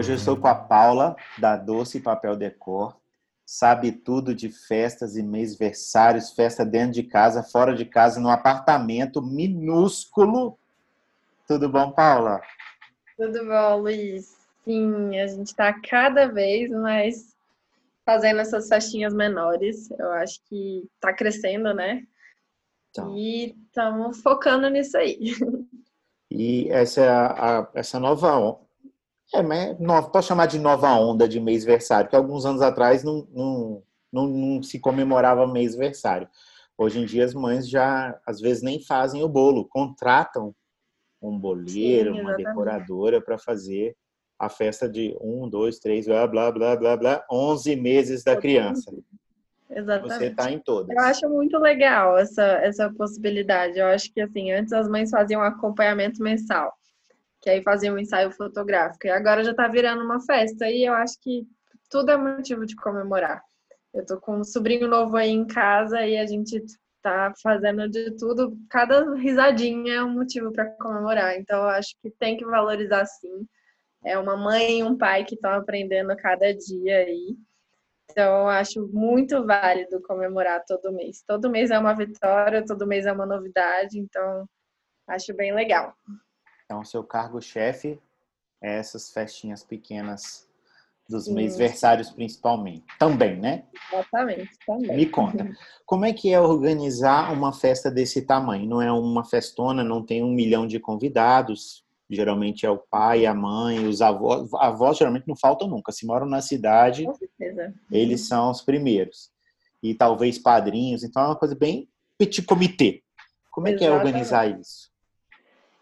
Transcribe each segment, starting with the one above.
Hoje eu estou com a Paula, da Doce Papel Decor. Sabe tudo de festas e mêsversários, festa dentro de casa, fora de casa, num apartamento minúsculo. Tudo bom, Paula? Tudo bom, Luiz? Sim, a gente está cada vez mais fazendo essas festinhas menores. Eu acho que está crescendo, né? Então. E estamos focando nisso aí. E essa, a, essa nova é, mas nova, posso chamar de nova onda de mês-versário, que alguns anos atrás não, não, não, não se comemorava mês-versário. Hoje em dia as mães já, às vezes, nem fazem o bolo, contratam um boleiro, Sim, uma decoradora para fazer a festa de um, dois, três, blá, blá, blá, blá, blá, onze meses da criança. Exatamente. Você está em todas. Eu acho muito legal essa, essa possibilidade. Eu acho que, assim, antes as mães faziam um acompanhamento mensal, que aí faziam um ensaio fotográfico, e agora já está virando uma festa, e eu acho que tudo é motivo de comemorar. Eu tô com um sobrinho novo aí em casa e a gente tá fazendo de tudo, cada risadinha é um motivo para comemorar. Então, eu acho que tem que valorizar sim. É uma mãe e um pai que estão aprendendo cada dia aí. Então, eu acho muito válido comemorar todo mês. Todo mês é uma vitória, todo mês é uma novidade, então acho bem legal. Então, seu cargo-chefe é essas festinhas pequenas dos Sim. mêsversários, principalmente. Também, né? Exatamente, também. Me conta, como é que é organizar uma festa desse tamanho? Não é uma festona, não tem um milhão de convidados, geralmente é o pai, a mãe, os avós. Avós geralmente não faltam nunca. Se moram na cidade, eles são os primeiros. E talvez padrinhos. Então é uma coisa bem petit comitê. Como é Exatamente. que é organizar isso?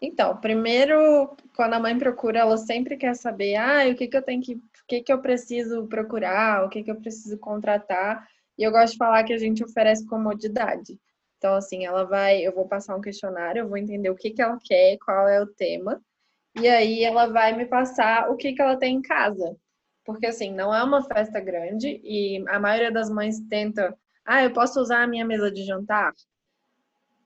Então, primeiro, quando a mãe procura, ela sempre quer saber, ah, o que, que eu tenho que, o que, que eu preciso procurar, o que, que eu preciso contratar. E eu gosto de falar que a gente oferece comodidade. Então, assim, ela vai, eu vou passar um questionário, eu vou entender o que, que ela quer, qual é o tema, e aí ela vai me passar o que, que ela tem em casa. Porque assim, não é uma festa grande e a maioria das mães tenta, ah, eu posso usar a minha mesa de jantar?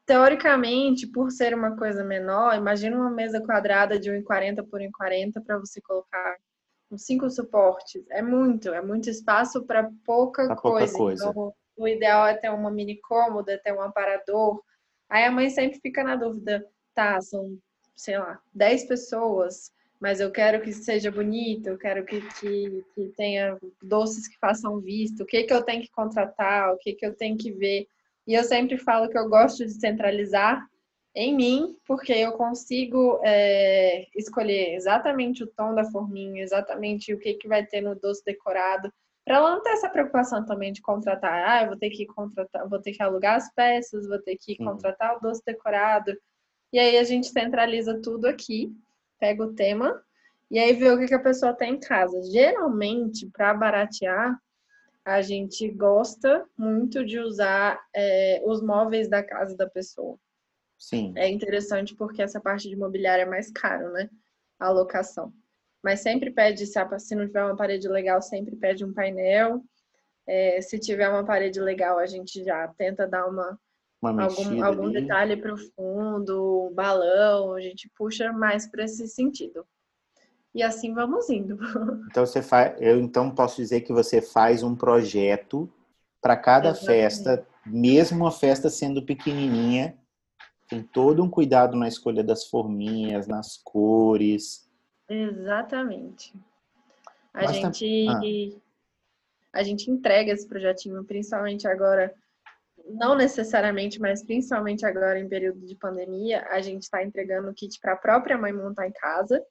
Teoricamente, por ser uma coisa menor, imagina uma mesa quadrada de 1,40 por 1,40 para você colocar cinco suportes. É muito, é muito espaço para pouca, pouca coisa. Então, o ideal é ter uma mini cômoda, ter um aparador. Aí a mãe sempre fica na dúvida, tá, são sei lá, 10 pessoas, mas eu quero que seja bonito, eu quero que, que, que tenha doces que façam visto, o que, que eu tenho que contratar, o que, que eu tenho que ver. E eu sempre falo que eu gosto de centralizar em mim, porque eu consigo é, escolher exatamente o tom da forminha, exatamente o que, que vai ter no doce decorado, para ela não ter essa preocupação também de contratar, ah, eu vou ter que contratar, vou ter que alugar as peças, vou ter que contratar o doce decorado, e aí a gente centraliza tudo aqui, pega o tema e aí vê o que, que a pessoa tem em casa. Geralmente, para baratear, a gente gosta muito de usar é, os móveis da casa da pessoa. Sim. É interessante porque essa parte de mobiliário é mais caro, né? A locação. Mas sempre pede, se, a, se não tiver uma parede legal, sempre pede um painel. É, se tiver uma parede legal, a gente já tenta dar uma algum, algum detalhe profundo, balão, a gente puxa mais para esse sentido. E assim vamos indo. Então você faz, eu então posso dizer que você faz um projeto para cada Exatamente. festa, mesmo a festa sendo pequenininha, tem todo um cuidado na escolha das forminhas, nas cores. Exatamente. A Basta... gente ah. a gente entrega esse projetinho, principalmente agora não necessariamente, mas principalmente agora em período de pandemia, a gente está entregando o kit para a própria mãe montar em casa.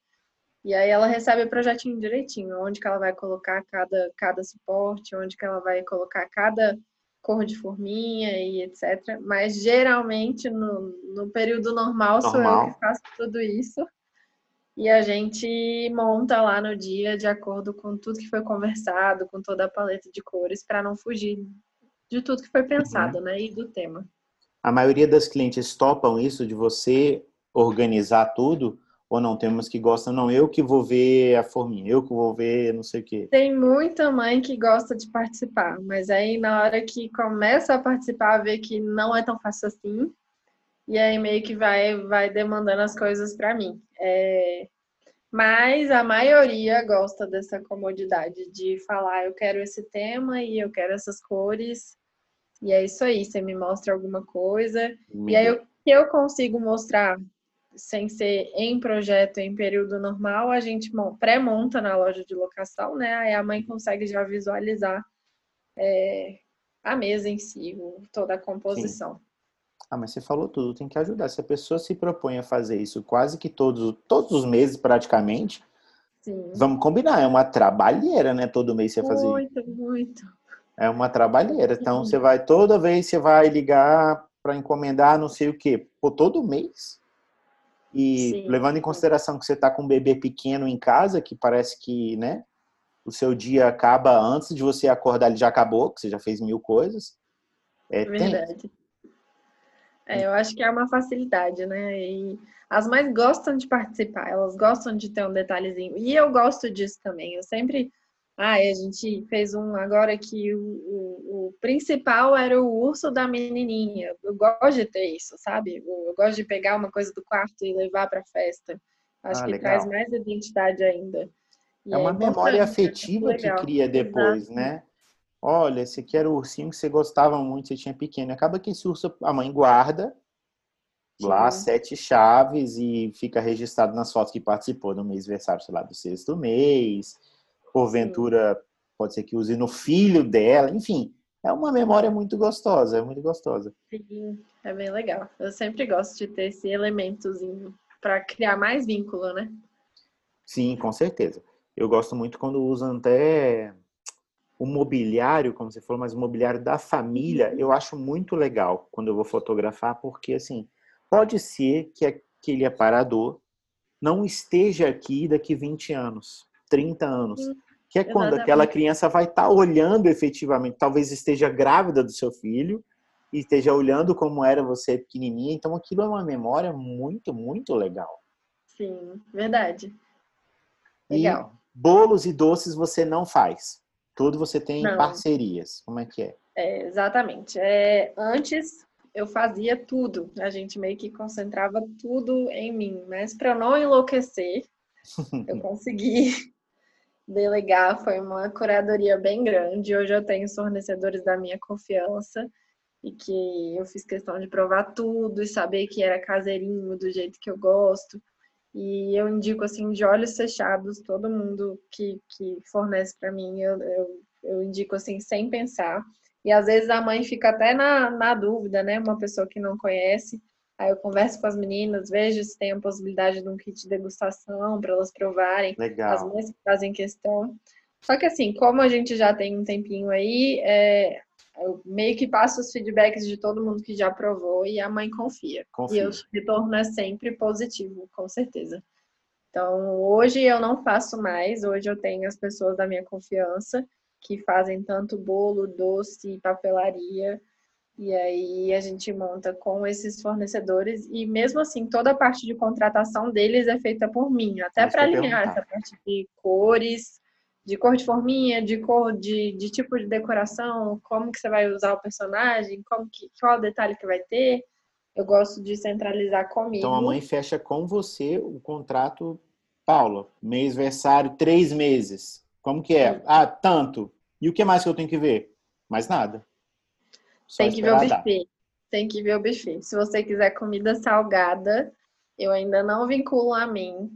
E aí ela recebe o projetinho direitinho, onde que ela vai colocar cada, cada suporte, onde que ela vai colocar cada cor de forminha e etc. Mas geralmente no, no período normal, normal sou eu que faço tudo isso. E a gente monta lá no dia de acordo com tudo que foi conversado, com toda a paleta de cores, para não fugir de tudo que foi pensado, uhum. né? E do tema. A maioria das clientes topam isso de você organizar tudo ou não? Temos que gostam, não, eu que vou ver a forminha, eu que vou ver não sei o quê. Tem muita mãe que gosta de participar, mas aí na hora que começa a participar, vê que não é tão fácil assim, e aí meio que vai, vai demandando as coisas para mim. É... Mas a maioria gosta dessa comodidade de falar, eu quero esse tema e eu quero essas cores. E é isso aí, você me mostra alguma coisa. E aí, o que eu consigo mostrar sem ser em projeto, em período normal, a gente pré-monta na loja de locação, né? Aí a mãe consegue já visualizar é, a mesa em si, toda a composição. Sim. Ah, mas você falou tudo, tem que ajudar. Se a pessoa se propõe a fazer isso quase que todos, todos os meses, praticamente, Sim. vamos combinar, é uma trabalheira, né? Todo mês você fazer Muito, muito. É uma trabalheira. Então, Sim. você vai, toda vez você vai ligar para encomendar não sei o quê. Pô, todo mês? E Sim. levando em consideração que você está com um bebê pequeno em casa, que parece que, né? O seu dia acaba antes de você acordar, ele já acabou, que você já fez mil coisas. É, Verdade. Tem, é, eu acho que é uma facilidade, né? E as mães gostam de participar, elas gostam de ter um detalhezinho. E eu gosto disso também. Eu sempre. Ah, a gente fez um agora que o, o, o, principal era o urso da menininha. Eu gosto de ter isso, sabe? Eu gosto de pegar uma coisa do quarto e levar para festa. Acho ah, que legal. traz mais identidade ainda. E é uma é memória afetiva que cria depois, Exato. né? Olha, esse aqui era o ursinho que você gostava muito, você tinha pequeno. Acaba que esse urso a mãe guarda Sim. lá sete chaves e fica registrado nas fotos que participou no mês versário, sei lá, do sexto mês. Porventura, pode ser que use no filho dela, enfim. É uma memória muito gostosa, é muito gostosa. Sim, é bem legal. Eu sempre gosto de ter esse elementozinho para criar mais vínculo, né? Sim, com certeza. Eu gosto muito quando usam até o mobiliário, como você falou, mas o mobiliário da família, uhum. eu acho muito legal quando eu vou fotografar, porque assim, pode ser que aquele aparador não esteja aqui daqui 20 anos, 30 anos. Que é quando Exatamente. aquela criança vai estar tá olhando efetivamente, talvez esteja grávida do seu filho e esteja olhando como era você pequenininha. Então aquilo é uma memória muito, muito legal. Sim, verdade. Legal. E bolos e doces você não faz. Tudo você tem Não. parcerias. Como é que é? é exatamente. É, antes eu fazia tudo. A gente meio que concentrava tudo em mim. Mas para não enlouquecer, eu consegui delegar. Foi uma curadoria bem grande. Hoje eu tenho fornecedores da minha confiança e que eu fiz questão de provar tudo e saber que era caseirinho do jeito que eu gosto. E eu indico, assim, de olhos fechados, todo mundo que, que fornece para mim, eu, eu, eu, indico, assim, sem pensar. E às vezes a mãe fica até na, na dúvida, né? Uma pessoa que não conhece. Aí eu converso com as meninas, vejo se tem a possibilidade de um kit de degustação para elas provarem. Legal. As mães que fazem questão. Só que assim, como a gente já tem um tempinho aí, é, eu meio que passo os feedbacks de todo mundo que já provou e a mãe confia. confia. E o retorno é sempre positivo, com certeza. Então, hoje eu não faço mais, hoje eu tenho as pessoas da minha confiança que fazem tanto bolo, doce, papelaria. E aí a gente monta com esses fornecedores e mesmo assim toda a parte de contratação deles é feita por mim, até para alinhar essa parte de cores, de cor de forminha, de cor de, de tipo de decoração, como que você vai usar o personagem, como que, qual detalhe que vai ter. Eu gosto de centralizar comigo. Então a mãe fecha com você o contrato, Paula, mês versário, três meses. Como que é? Sim. Ah, tanto. E o que mais que eu tenho que ver? Mais nada. Só Tem que ver o buffet. Tem que ver o buffet. Se você quiser comida salgada, eu ainda não vinculo a mim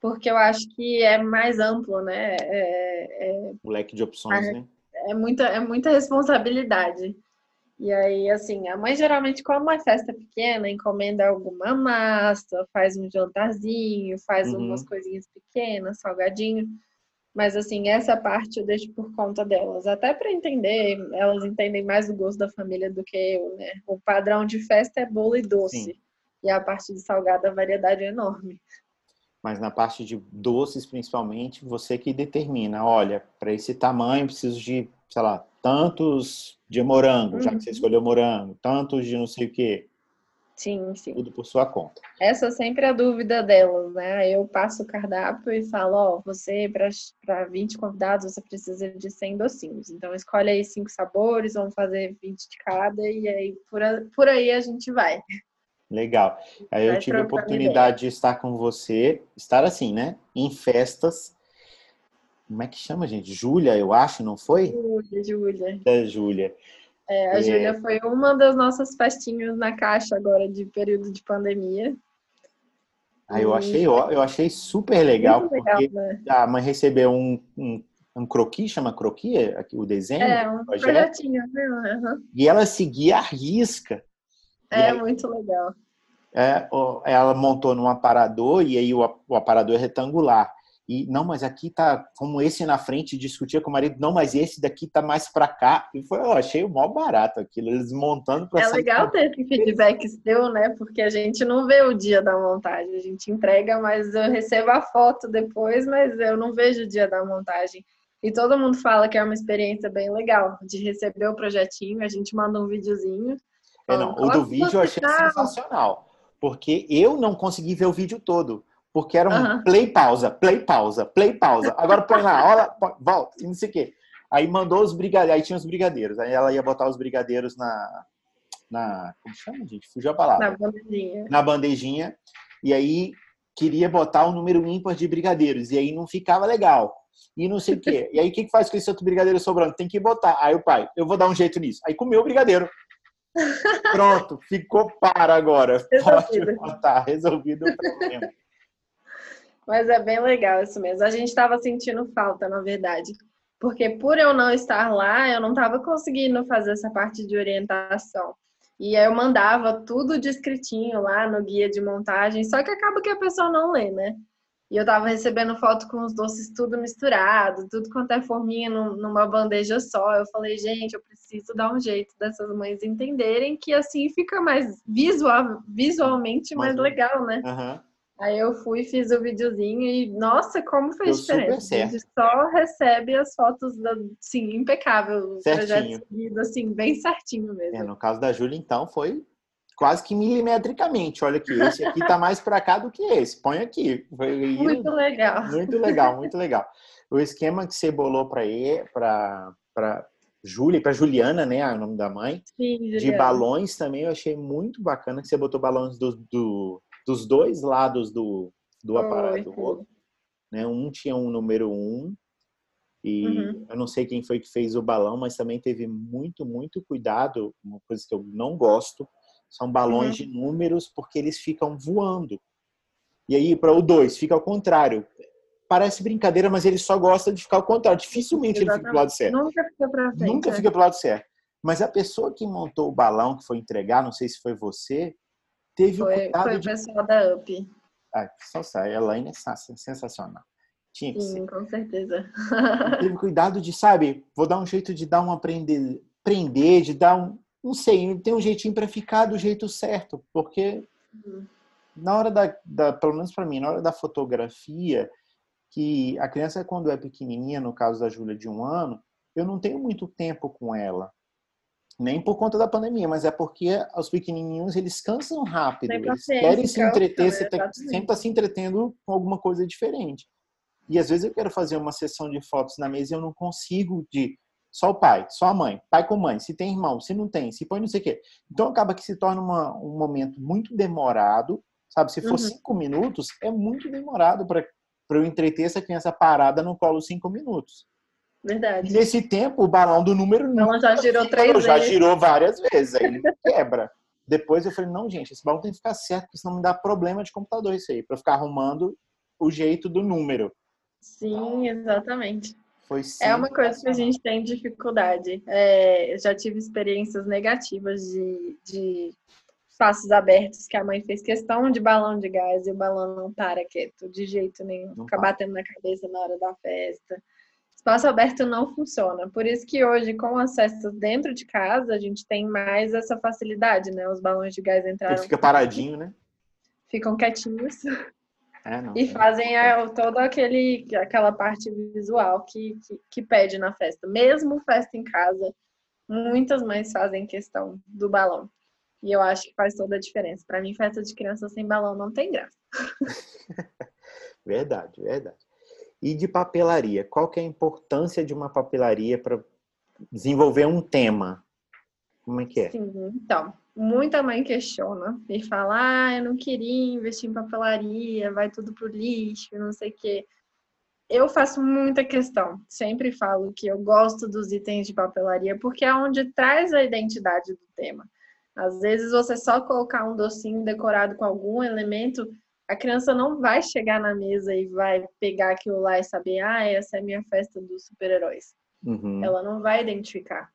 porque eu acho que é mais amplo, né? É, é, o leque de opções, é, né? É muita, é muita responsabilidade. E aí, assim, a mãe geralmente, como uma festa pequena, encomenda alguma massa, faz um jantarzinho, faz uhum. umas coisinhas pequenas, salgadinho. Mas, assim, essa parte eu deixo por conta delas. Até para entender, elas entendem mais o gosto da família do que eu, né? O padrão de festa é bolo e doce. Sim. E a parte de salgado, a variedade é enorme mas na parte de doces principalmente, você que determina, olha, para esse tamanho preciso de, sei lá, tantos de morango, uhum. já que você uhum. escolheu morango, tantos de não sei o quê. Sim, sim. Tudo por sua conta. Essa é sempre a dúvida delas, né? Eu passo o cardápio e falo, ó, oh, você, para 20 convidados, você precisa de 100 docinhos. Então, escolhe aí cinco sabores, vamos fazer 20 de cada, e aí por, a, por aí a gente vai. Legal. Aí eu Vai tive a oportunidade de estar com você, estar assim, né? Em festas. Como é que chama, gente? Júlia, eu acho, não foi? Júlia, Júlia. Da Júlia. É, a É. Júlia foi uma das nossas festinhas na caixa agora de período de pandemia. Aí eu E achei, eu achei super legal, muito legal, porque né? a mãe recebeu um, um, um croquis, chama croquis, aqui, o desenho, É, um projeto, projetinho, né? Aham. e ela seguia a risca. E É aí, muito legal. é, ela montou num aparador e aí o, o aparador é retangular. E não, mas aqui tá como esse na frente, discutia com o marido, não, mas esse daqui tá mais pra cá. E foi, eu achei o maior barato aquilo, eles montando pra É sair legal ter esse feedback seu, né? Porque a gente não vê o dia da montagem. A gente entrega, mas eu recebo a foto depois, mas eu não vejo o dia da montagem. E todo mundo fala que é uma experiência bem legal de receber o projetinho, a gente manda um videozinho. É, não, o do vídeo eu achei hospital. sensacional, porque eu não consegui ver o vídeo todo, porque era um Aham. play pausa, play pausa, play pausa. Agora põe lá, olha, volta, e não sei o quê. Aí mandou os brigadeiros, aí tinha os brigadeiros, aí ela ia botar os brigadeiros na na como chama, gente? Fugiu a palavra. Na bandejinha. Na bandejinha. E aí queria botar o número ímpar de brigadeiros e aí não ficava legal. E não sei o quê. E aí o que faz com esse outro brigadeiro sobrando? Tem que botar. Aí o pai, eu vou dar um jeito nisso. Aí comeu o brigadeiro. Pronto, ficou para agora. Pode Resolvido. botar, resolvido o problema. Mas é bem legal isso mesmo. A gente estava sentindo falta, na verdade. Porque por eu não estar lá, eu não estava conseguindo fazer essa parte de orientação. E aí eu mandava tudo descritinho lá no guia de montagem, só que acaba que a pessoa não lê, né? E eu tava recebendo foto com os doces tudo misturado, tudo quanto é forminha num- numa bandeja só. Eu falei, gente, eu preciso dar um jeito dessas mães entenderem que assim fica mais visual, visualmente mais Mais- legal, né? Aham. Aí eu fui, fiz o videozinho e, nossa, como fez Deu super diferença. A gente só recebe as fotos, da, sim, impecável. Certinho. seguido, assim, bem certinho mesmo. É, no caso da Júlia, então, foi quase que milimetricamente. Olha aqui, esse aqui tá mais para cá do que esse. Põe aqui. Foi Muito legal. Muito legal, muito legal. O esquema que você bolou para para Júlia, para Juliana, né, é o nome da mãe, Sim, de balões também eu achei muito bacana que você botou balões do, do- dos dois lados do, do Foi, aparador. Né? Um tinha um número um e Uhum. eu não sei quem foi que fez o balão, mas também teve muito, muito cuidado. Uma coisa que eu não gosto são balões Uhum. de números porque eles ficam voando. E aí para o dois fica ao contrário. Parece brincadeira, mas ele só gosta de ficar ao contrário. Dificilmente ele fica pro lado certo. Nunca fica pra frente. Nunca né? fica pro lado certo. Mas a pessoa que montou o balão, que foi entregar, não sei se foi você, teve o Foi, cuidado foi o de. pessoal da UP. Ah, só sai, a Elaine é sens- sensacional. Tinha que ser. Sim, com certeza. Teve cuidado de, sabe, vou dar um jeito de dar um aprender, prender, de dar um. Não sei, tem um jeitinho para ficar do jeito certo, porque Uhum. na hora da, da pelo menos para mim, na hora da fotografia, que a criança quando é pequenininha, no caso da Júlia de um ano, eu não tenho muito tempo com ela. Nem por conta da pandemia, mas é porque os pequenininhos eles cansam rápido. Eles querem se cansam, entreter, né? você Exatamente. sempre está se entretendo com alguma coisa diferente. E às vezes eu quero fazer uma sessão de fotos na mesa e eu não consigo de só o pai, só a mãe, pai com mãe, se tem irmão, se não tem, se põe não sei o quê. Então acaba que se torna uma- um momento muito demorado, sabe? Se for Uhum. cinco minutos, é muito demorado para eu entreter essa criança parada no colo cinco minutos. Verdade. nesse tempo, o balão do número Ela já girou três já vezes. girou várias vezes, aí ele quebra. Depois eu falei, não, gente, esse balão tem que ficar certo, porque senão me dá problema de computador isso aí, para ficar arrumando o jeito do número. Sim, exatamente. Foi É uma coisa que a gente tem dificuldade. É, eu já tive experiências negativas de, de espaços abertos que a mãe fez questão de balão de gás e o balão não para quieto de jeito nenhum. Não Fica para. batendo na cabeça na hora da festa. Espaço aberto não funciona. Por isso que hoje, com acesso dentro de casa, a gente tem mais essa facilidade, né? Os balões de gás Ele entraram, fica paradinho, né? ficam quietinhos. É, não. E fazem a, toda aquele, aquela parte visual que, que, que pede na festa. Mesmo festa em casa, muitas mães fazem questão do balão. E eu acho que faz toda a diferença. Para mim, festa de criança sem balão não tem graça. Verdade, verdade. E de papelaria, qual que é a importância de uma papelaria para desenvolver um tema? Como é que é? Sim, então, muita mãe questiona e fala: ah, eu não queria investir em papelaria, vai tudo pro lixo, não sei o quê. Eu faço muita questão, sempre falo que eu gosto dos itens de papelaria porque é onde traz a identidade do tema. Às vezes você só colocar um docinho decorado com algum elemento, a criança não vai chegar na mesa e vai pegar aquilo lá e saber, ah, essa é a minha festa dos super-heróis. Uhum. Ela não vai identificar.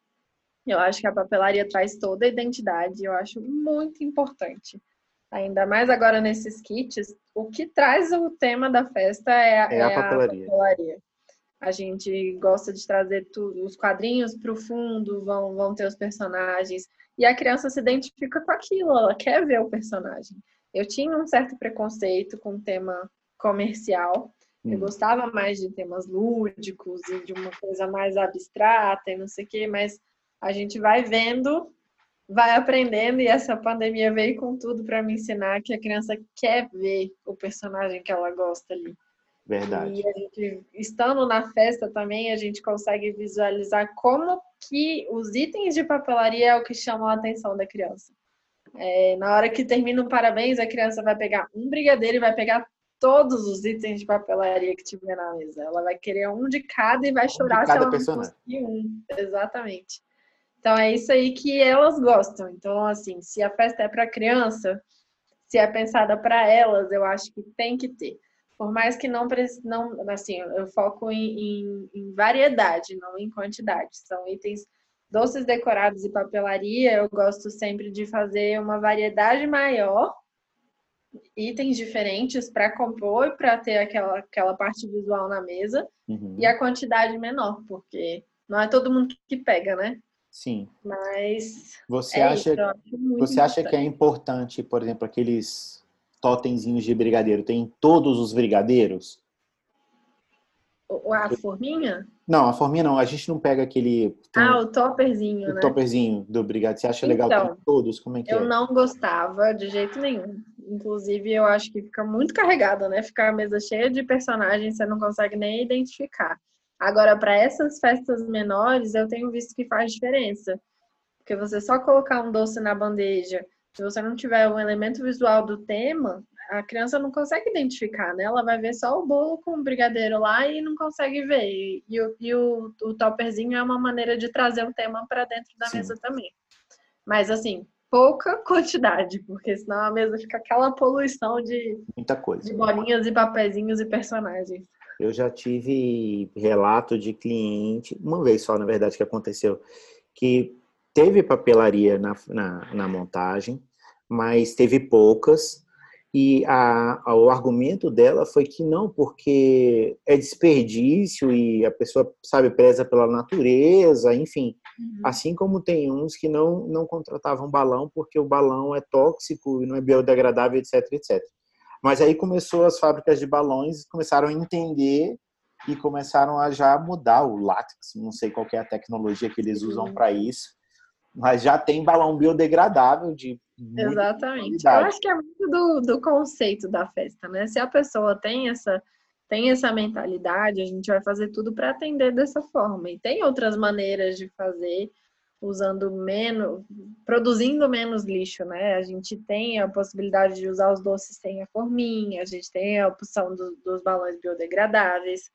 Eu acho que a papelaria traz toda a identidade, eu acho muito importante. Ainda mais agora nesses kits, o que traz o tema da festa é, a, é a, é papelaria. a papelaria. A gente gosta de trazer tudo, os quadrinhos para o fundo, vão, vão ter os personagens. E a criança se identifica com aquilo, ela quer ver o personagem. Eu tinha um certo preconceito com o tema comercial. Hum. Eu gostava mais de temas lúdicos e de uma coisa mais abstrata e não sei o quê, mas a gente vai vendo, vai aprendendo e essa pandemia veio com tudo para me ensinar que a criança quer ver o personagem que ela gosta ali. Verdade. E a gente, estando na festa também, a gente consegue visualizar como que os itens de papelaria é o que chamam a atenção da criança. É, na hora que termina o parabéns, a criança vai pegar um brigadeiro e vai pegar todos os itens de papelaria que tiver na mesa. Ela vai querer um de cada e vai um chorar se ela não conseguir um. Exatamente. Então é isso aí que elas gostam. Então, assim, se a festa é para criança, se é pensada para elas, eu acho que tem que ter. Por mais que não, não assim, eu foco em, em, em variedade, não em quantidade. São itens doces decorados e papelaria, eu gosto sempre de fazer uma variedade maior, itens diferentes para compor e para ter aquela, aquela parte visual na mesa, uhum. e a quantidade menor, porque não é todo mundo que pega, né? Sim. Mas. Você é acha, isso, você acha que é importante, por exemplo, aqueles totemzinhos de brigadeiro? Tem todos os brigadeiros? A forminha? Não, a forminha não. A gente não pega aquele. Ah, o topperzinho, o né? O topperzinho do brigadeiro. Você acha então, legal ter todos? Como é que eu é? Eu não gostava de jeito nenhum. Inclusive, eu acho que fica muito carregado, né? Ficar a mesa cheia de personagens, você não consegue nem identificar. Agora, para essas festas menores, eu tenho visto que faz diferença. Porque você só colocar um doce na bandeja, se você não tiver um elemento visual do tema, a criança não consegue identificar, né? Ela vai ver só o bolo com o brigadeiro lá e não consegue ver. E, o, e o, o topperzinho é uma maneira de trazer o tema para dentro da Sim. mesa também. Mas, assim, pouca quantidade, porque senão a mesa fica aquela poluição de, Muita coisa. de bolinhas e papeizinhos e personagens. Eu já tive relato de cliente, uma vez só, na verdade, que aconteceu, que teve papelaria na, na, na montagem, mas teve poucas, e a, a, o argumento dela foi que não, porque é desperdício e a pessoa, sabe, preza pela natureza, enfim. Uhum. Assim como tem uns que não, não contratavam balão porque o balão é tóxico e não é biodegradável, etc, etc. Mas aí começou as fábricas de balões, começaram a entender e começaram a já mudar o látex, não sei qual é a tecnologia que eles usam para isso, mas já tem balão biodegradável de Exatamente. Eu acho que é muito do, do conceito da festa, né? Se a pessoa tem essa tem essa mentalidade, a gente vai fazer tudo para atender dessa forma. E tem outras maneiras de fazer usando menos, produzindo menos lixo, né? A gente tem a possibilidade de usar os doces sem a forminha, a gente tem a opção do, dos balões biodegradáveis,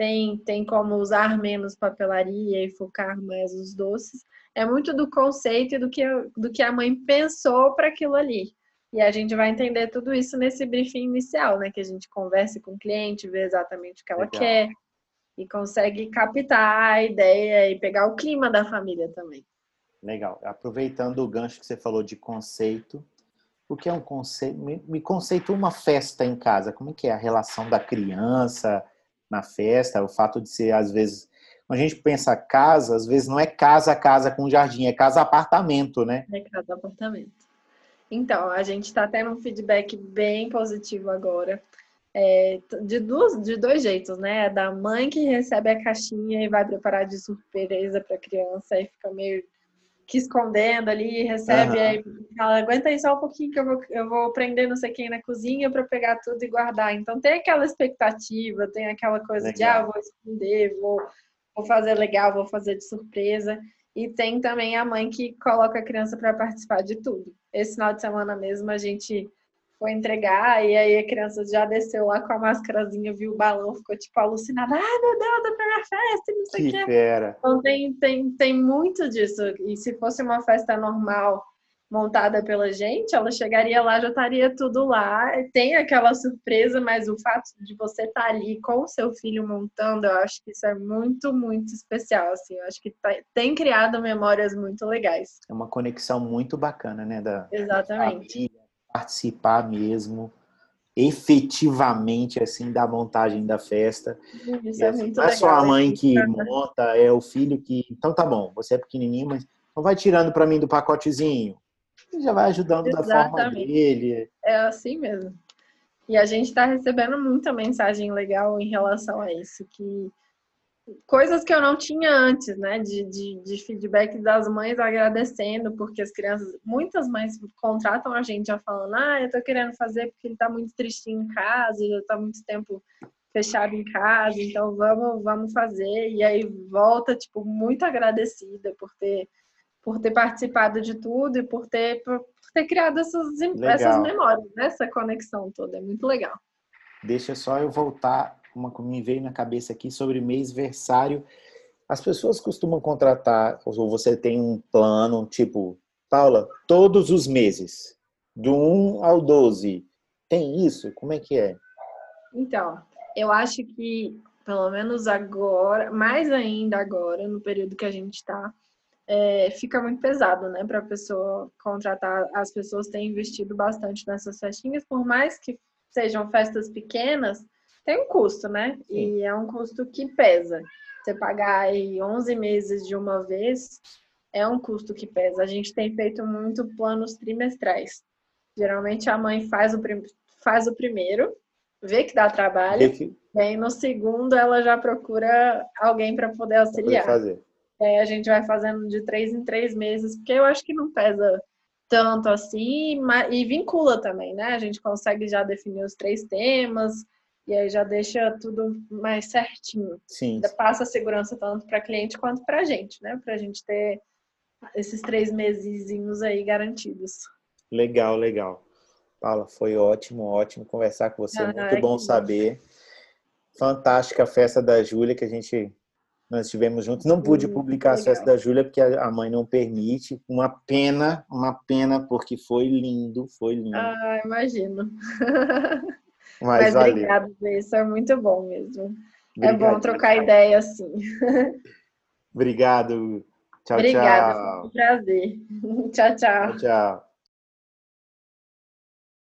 tem, tem como usar menos papelaria e focar mais os doces. É muito do conceito e do que, do que a mãe pensou para aquilo ali. E a gente vai entender tudo isso nesse briefing inicial, né? Que a gente converse com o cliente, vê exatamente o que ela Legal. quer, e consegue captar a ideia e pegar o clima da família também. Legal. Aproveitando o gancho que você falou de conceito, o que é um conceito? Me, me conceitua uma festa em casa. Como é que é a relação da criança na festa? O fato de ser, às vezes, quando a gente pensa casa, às vezes não é casa, casa com jardim, é casa apartamento, né? É casa apartamento. Então, a gente está tendo um feedback bem positivo agora é, de, duas, de dois jeitos, né? É da mãe que recebe a caixinha e vai preparar de surpresa para a criança e fica meio que escondendo ali, recebe, uhum. aí fala, aguenta aí só um pouquinho que eu vou, eu vou prender não sei quem na cozinha para pegar tudo e guardar. Então tem aquela expectativa, tem aquela coisa legal. de, ah, vou esconder, vou, vou fazer legal, vou fazer de surpresa. E tem também a mãe que coloca a criança para participar de tudo. Esse final de semana mesmo a gente foi entregar e aí a criança já desceu lá com a máscarazinha, viu o balão, ficou tipo alucinada. Ai, meu Deus, da primeira festa, não sei o que. Fera. Então tem, tem, tem muito disso. E se fosse uma festa normal, montada pela gente, ela chegaria lá, já estaria tudo lá. Tem aquela surpresa, mas o fato de você estar tá ali com o seu filho montando, eu acho que isso é muito, muito especial. Assim, eu acho que tá, tem criado memórias muito legais. É uma conexão muito bacana, né? Da, Exatamente. Participar mesmo efetivamente assim da montagem da festa. Isso é assim, muito não é só a mãe que monta, é o filho que. Então tá bom, você é pequenininho, mas não vai tirando para mim do pacotezinho e já vai ajudando Exatamente. da forma dele. É assim mesmo. E a gente está recebendo muita mensagem legal em relação a isso, que coisas que eu não tinha antes, né? De, de, de, feedback das mães agradecendo, porque as crianças, muitas mães contratam a gente já falando, ah, eu tô querendo fazer porque ele tá muito tristinho em casa, já tá muito tempo fechado em casa, então vamos, vamos fazer. E aí volta, tipo, muito agradecida por ter por ter participado de tudo e por ter, por ter criado essas, essas memórias, né? essa conexão toda. É muito legal. Deixa só eu voltar, uma que me veio na cabeça aqui sobre mês versário. As pessoas costumam contratar, ou você tem um plano, tipo, Paula, todos os meses, do 1 ao 12. Tem isso? Como é que é? Então, eu acho que, pelo menos agora, mais ainda agora, no período que a gente está, é, fica muito pesado, né, para a pessoa contratar. As pessoas têm investido bastante nessas festinhas, por mais que sejam festas pequenas, tem um custo, né? Sim. E é um custo que pesa. Você pagar aí 11 meses de uma vez é um custo que pesa. A gente tem feito muito planos trimestrais. Geralmente a mãe faz o, prim... faz o primeiro, vê que dá trabalho, que... no segundo ela já procura alguém para poder auxiliar. Fazer. É, a gente vai fazendo de três em três meses, porque eu acho que não pesa tanto assim, e vincula também, né? A gente consegue já definir os três temas, e aí já deixa tudo mais certinho. Sim. Passa a segurança tanto para cliente quanto para a gente, né? Para a gente ter esses três mesezinhos aí garantidos. Legal, legal. Paula, foi ótimo, ótimo conversar com você. Ah, Muito bom saber. Bom. Fantástica a festa da Júlia que a gente nós estivemos juntos. Não pude hum, publicar legal. a festa da Júlia porque a mãe não permite. Uma pena, uma pena, porque foi lindo, foi lindo. Ah, imagino. Mas, Mas obrigado, isso é muito bom mesmo. Obrigado. É bom trocar ideia assim. Obrigado. Tchau, Obrigada, tchau. Foi um prazer. tchau, tchau. Tchau, tchau.